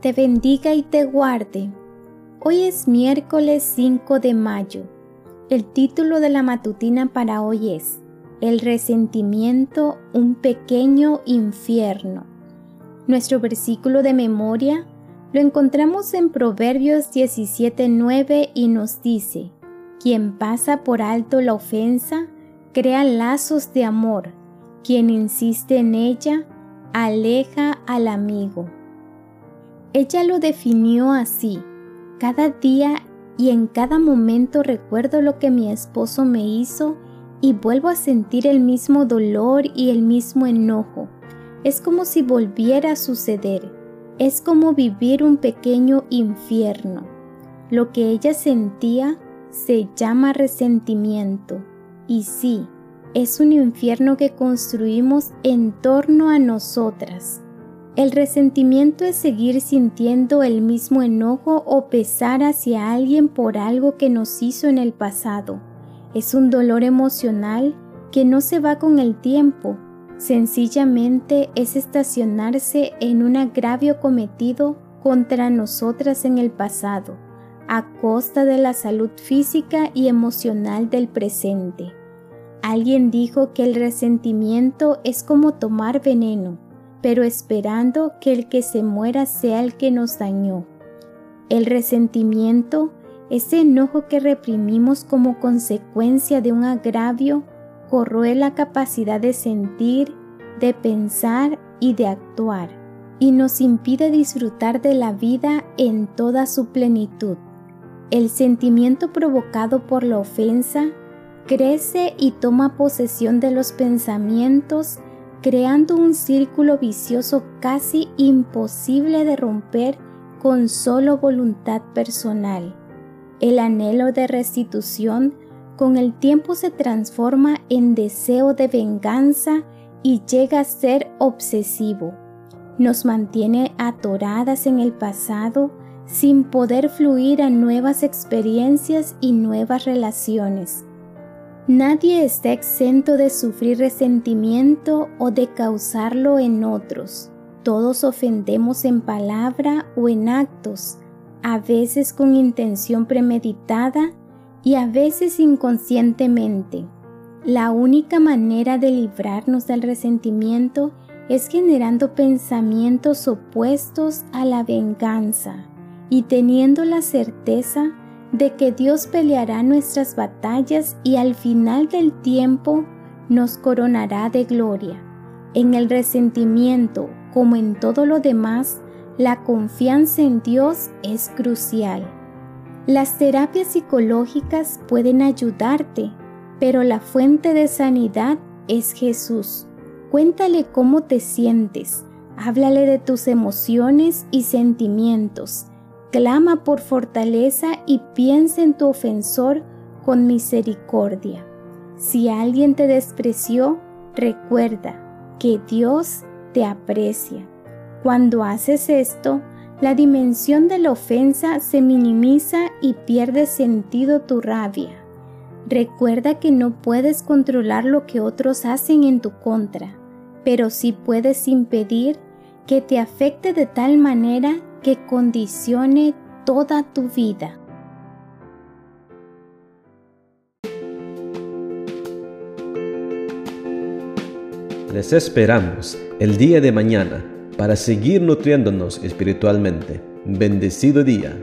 te bendiga y te guarde. Hoy es miércoles 5 de mayo. El título de la matutina para hoy es El resentimiento, un pequeño infierno. Nuestro versículo de memoria lo encontramos en Proverbios 17:9 y nos dice, Quien pasa por alto la ofensa, crea lazos de amor. Quien insiste en ella, aleja al amigo. Ella lo definió así. Cada día y en cada momento recuerdo lo que mi esposo me hizo y vuelvo a sentir el mismo dolor y el mismo enojo. Es como si volviera a suceder. Es como vivir un pequeño infierno. Lo que ella sentía se llama resentimiento. Y sí, es un infierno que construimos en torno a nosotras. El resentimiento es seguir sintiendo el mismo enojo o pesar hacia alguien por algo que nos hizo en el pasado. Es un dolor emocional que no se va con el tiempo, sencillamente es estacionarse en un agravio cometido contra nosotras en el pasado, a costa de la salud física y emocional del presente. Alguien dijo que el resentimiento es como tomar veneno pero esperando que el que se muera sea el que nos dañó. El resentimiento, ese enojo que reprimimos como consecuencia de un agravio, corroe la capacidad de sentir, de pensar y de actuar, y nos impide disfrutar de la vida en toda su plenitud. El sentimiento provocado por la ofensa crece y toma posesión de los pensamientos creando un círculo vicioso casi imposible de romper con solo voluntad personal. El anhelo de restitución con el tiempo se transforma en deseo de venganza y llega a ser obsesivo. Nos mantiene atoradas en el pasado sin poder fluir a nuevas experiencias y nuevas relaciones. Nadie está exento de sufrir resentimiento o de causarlo en otros. Todos ofendemos en palabra o en actos, a veces con intención premeditada y a veces inconscientemente. La única manera de librarnos del resentimiento es generando pensamientos opuestos a la venganza y teniendo la certeza de que Dios peleará nuestras batallas y al final del tiempo nos coronará de gloria. En el resentimiento, como en todo lo demás, la confianza en Dios es crucial. Las terapias psicológicas pueden ayudarte, pero la fuente de sanidad es Jesús. Cuéntale cómo te sientes, háblale de tus emociones y sentimientos Clama por fortaleza y piensa en tu ofensor con misericordia. Si alguien te despreció, recuerda que Dios te aprecia. Cuando haces esto, la dimensión de la ofensa se minimiza y pierde sentido tu rabia. Recuerda que no puedes controlar lo que otros hacen en tu contra, pero sí puedes impedir que te afecte de tal manera que condicione toda tu vida. Les esperamos el día de mañana para seguir nutriéndonos espiritualmente. Bendecido día.